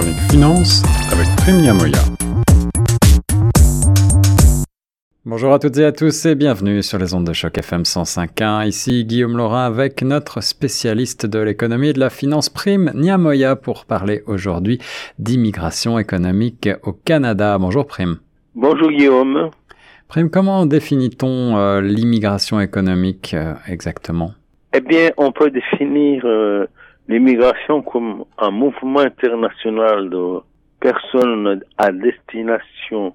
chronique finance avec Prime Yamoya. Bonjour à toutes et à tous et bienvenue sur les ondes de choc FM 105.1. Ici Guillaume Laurin avec notre spécialiste de l'économie et de la finance Prime Niamoya pour parler aujourd'hui d'immigration économique au Canada. Bonjour Prime. Bonjour Guillaume. Prime, comment définit-on euh, l'immigration économique euh, exactement? Eh bien, on peut définir euh, l'immigration comme un mouvement international de personnes à destination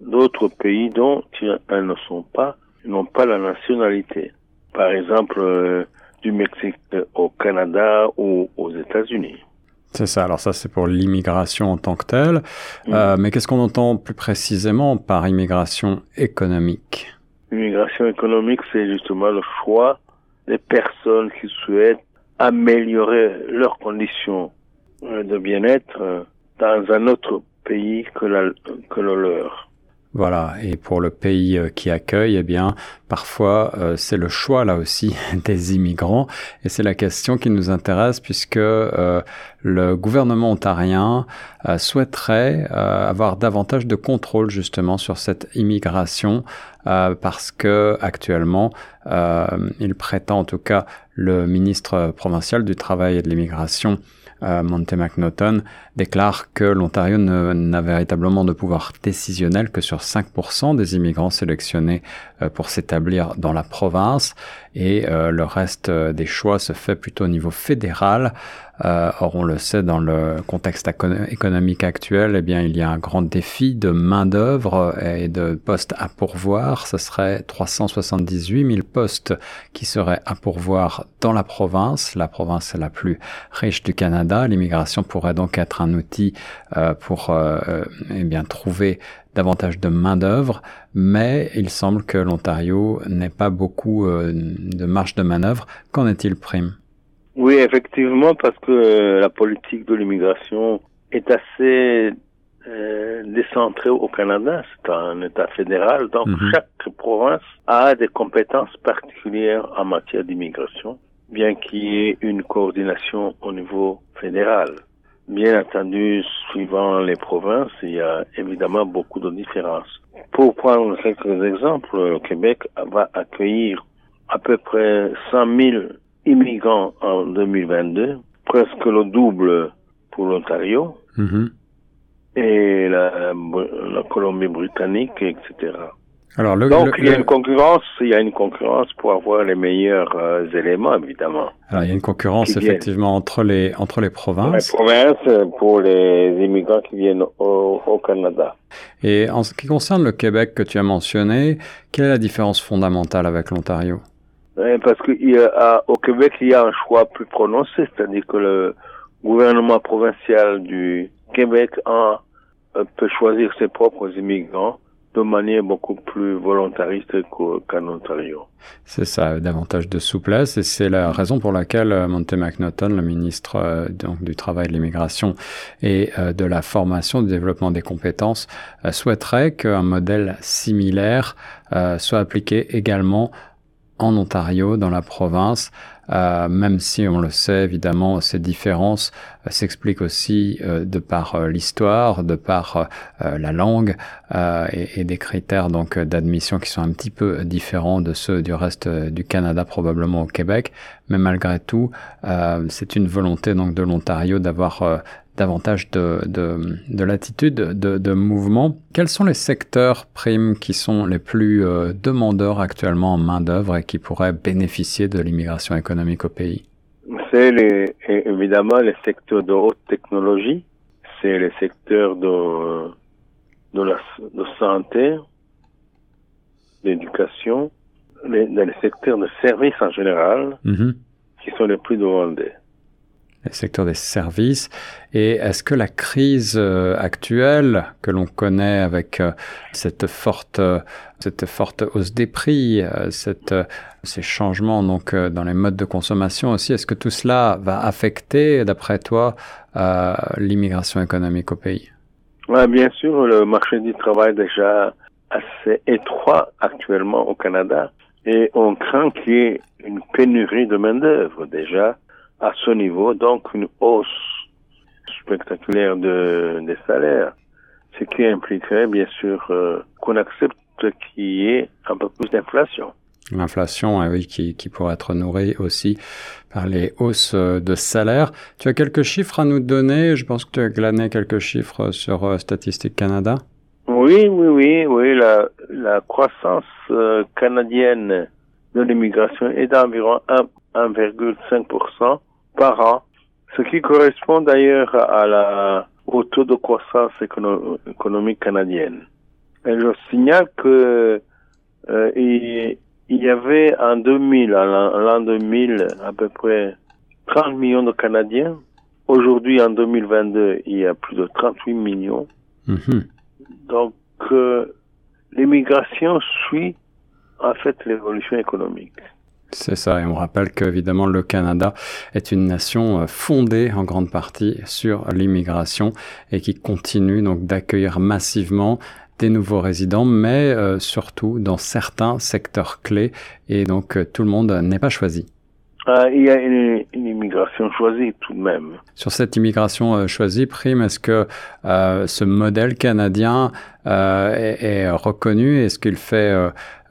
d'autres pays dont elles ne sont pas, n'ont pas la nationalité. Par exemple, euh, du Mexique au Canada ou aux États-Unis. C'est ça, alors ça c'est pour l'immigration en tant que telle. Euh, mais qu'est-ce qu'on entend plus précisément par immigration économique? L'immigration économique, c'est justement le choix des personnes qui souhaitent améliorer leurs conditions euh, de bien-être euh, dans un autre pays que, que le leur. Voilà, et pour le pays euh, qui accueille, eh bien, parfois, euh, c'est le choix là aussi des immigrants, et c'est la question qui nous intéresse puisque euh, le gouvernement ontarien souhaiterait avoir davantage de contrôle justement sur cette immigration, parce que actuellement, il prétend en tout cas le ministre provincial du travail et de l'immigration euh, Monte McNaughton déclare que l'Ontario n'a véritablement de pouvoir décisionnel que sur 5% des immigrants sélectionnés euh, pour s'établir dans la province et euh, le reste des choix se fait plutôt au niveau fédéral. Euh, or, on le sait, dans le contexte économique actuel, eh bien, il y a un grand défi de main-d'œuvre et de postes à pourvoir. Ce serait 378 000 postes qui seraient à pourvoir dans la province. La province est la plus riche du Canada. L'immigration pourrait donc être un outil euh, pour euh, eh bien, trouver davantage de main-d'œuvre, mais il semble que l'Ontario n'ait pas beaucoup euh, de marge de manœuvre. Qu'en est-il, Prime? Oui, effectivement, parce que la politique de l'immigration est assez euh, décentrée au Canada. C'est un État fédéral, donc Mhm. chaque province a des compétences particulières en matière d'immigration, bien qu'il y ait une coordination au niveau fédéral. Bien entendu, suivant les provinces, il y a évidemment beaucoup de différences. Pour prendre quelques exemples, le Québec va accueillir à peu près 100 000 immigrants en 2022, presque le double pour l'Ontario Mhm. et la, la Colombie-Britannique, etc. Alors, le, Donc le- il y a le- une concurrence, il y a une concurrence pour avoir les meilleurs euh, éléments, évidemment. alors, il y a une concurrence viennent. effectivement entre les, entre les Pour les provinces. provinces, pour les immigrants qui viennent au, au Canada. Et en ce qui concerne le Québec que tu as mentionné, quelle est la différence fondamentale avec l'Ontario? Parce qu'au Québec, il y a un choix plus prononcé, c'est-à-dire que le gouvernement provincial du Québec a, euh, peut choisir ses propres immigrants de manière beaucoup plus volontariste qu'en Ontario. C'est ça, davantage de souplesse, et c'est la raison pour laquelle euh, Monte McNaughton, le ministre euh, donc, du Travail, de l'Immigration et euh, de la formation, du développement des compétences, euh, souhaiterait qu'un modèle similaire euh, soit appliqué également en Ontario, dans la province, euh, même si on le sait évidemment, ces différences euh, s'expliquent aussi euh, de par euh, l'histoire, de par euh, la langue et, et des critères donc d'admission qui sont un petit peu différents de ceux du reste du Canada, probablement au Québec. Mais malgré tout, c'est une volonté donc de l'Ontario d'avoir davantage de, de, de latitude, de, de mouvement. Quels sont les secteurs primes qui sont les plus euh, demandeurs actuellement en main-d'œuvre et qui pourraient bénéficier de l'immigration économique au pays? C'est les, évidemment les secteurs de haute technologie, c'est les secteurs de, de la de santé, d'éducation, les, les secteurs de services en général, Mhm. qui sont les plus demandés. Les secteurs des services. Et est-ce que la crise euh, actuelle que l'on connaît avec euh, cette forte, euh, cette forte hausse des prix, ces changements donc dans les modes de consommation aussi, est-ce que tout cela va affecter, d'après toi, l'immigration économique au pays? Ouais, bien sûr, le marché du travail déjà assez étroit actuellement au Canada et on craint qu'il y ait une pénurie de main-d'œuvre déjà à ce niveau, donc une hausse spectaculaire de, des salaires, ce qui impliquerait bien sûr euh, qu'on accepte qu'il y ait un peu plus d'inflation. L'inflation, eh oui, qui, qui pourrait être nourrie aussi par les hausses de salaire. Tu as quelques chiffres à nous donner? Je pense que tu as glané quelques chiffres sur euh, Statistique Canada. Oui, oui, oui, oui. La, la croissance euh, canadienne de l'immigration est d'environ 1,5% par an, ce qui correspond d'ailleurs à la, au taux de croissance économique canadienne. Et je signale que euh, il, il, y avait en 2000, en l'an 2000, à peu près 30 millions de Canadiens. Aujourd'hui, en 2022, il y a plus de 38 millions. Mm-hmm. Donc, euh, l'immigration suit en fait l'évolution économique. C'est ça, et on rappelle qu'évidemment le Canada est une nation euh, fondée en grande partie sur l'immigration et qui continue donc d'accueillir massivement des nouveaux résidents, mais euh, surtout dans certains secteurs clés, et donc euh, tout le monde n'est pas choisi. Euh, il y a une, immigration choisie tout de même. Sur cette immigration euh, choisie, Prime, est-ce que euh, ce modèle canadien est, est, reconnu? Est-ce qu'il fait,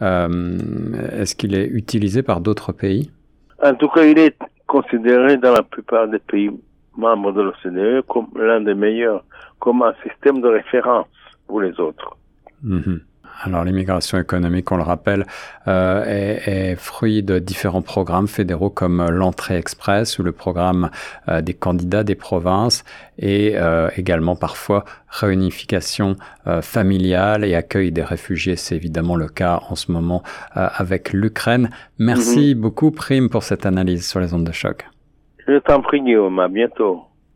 est-ce qu'il est utilisé par d'autres pays? En tout cas, il est considéré dans la plupart des pays membres de l'OCDE comme l'un des meilleurs, comme un système de référence pour les autres. Mm-hmm. Alors l'immigration économique, on le rappelle, euh, est, est, fruit de différents programmes fédéraux comme l'entrée express ou le programme euh, des candidats des provinces et euh, également parfois réunification euh, familiale et accueil des réfugiés. C'est évidemment le cas en ce moment euh, avec l'Ukraine. Merci mm-hmm. beaucoup Prime pour cette analyse sur les ondes de choc. Je t'en prie Guillaume, à bientôt.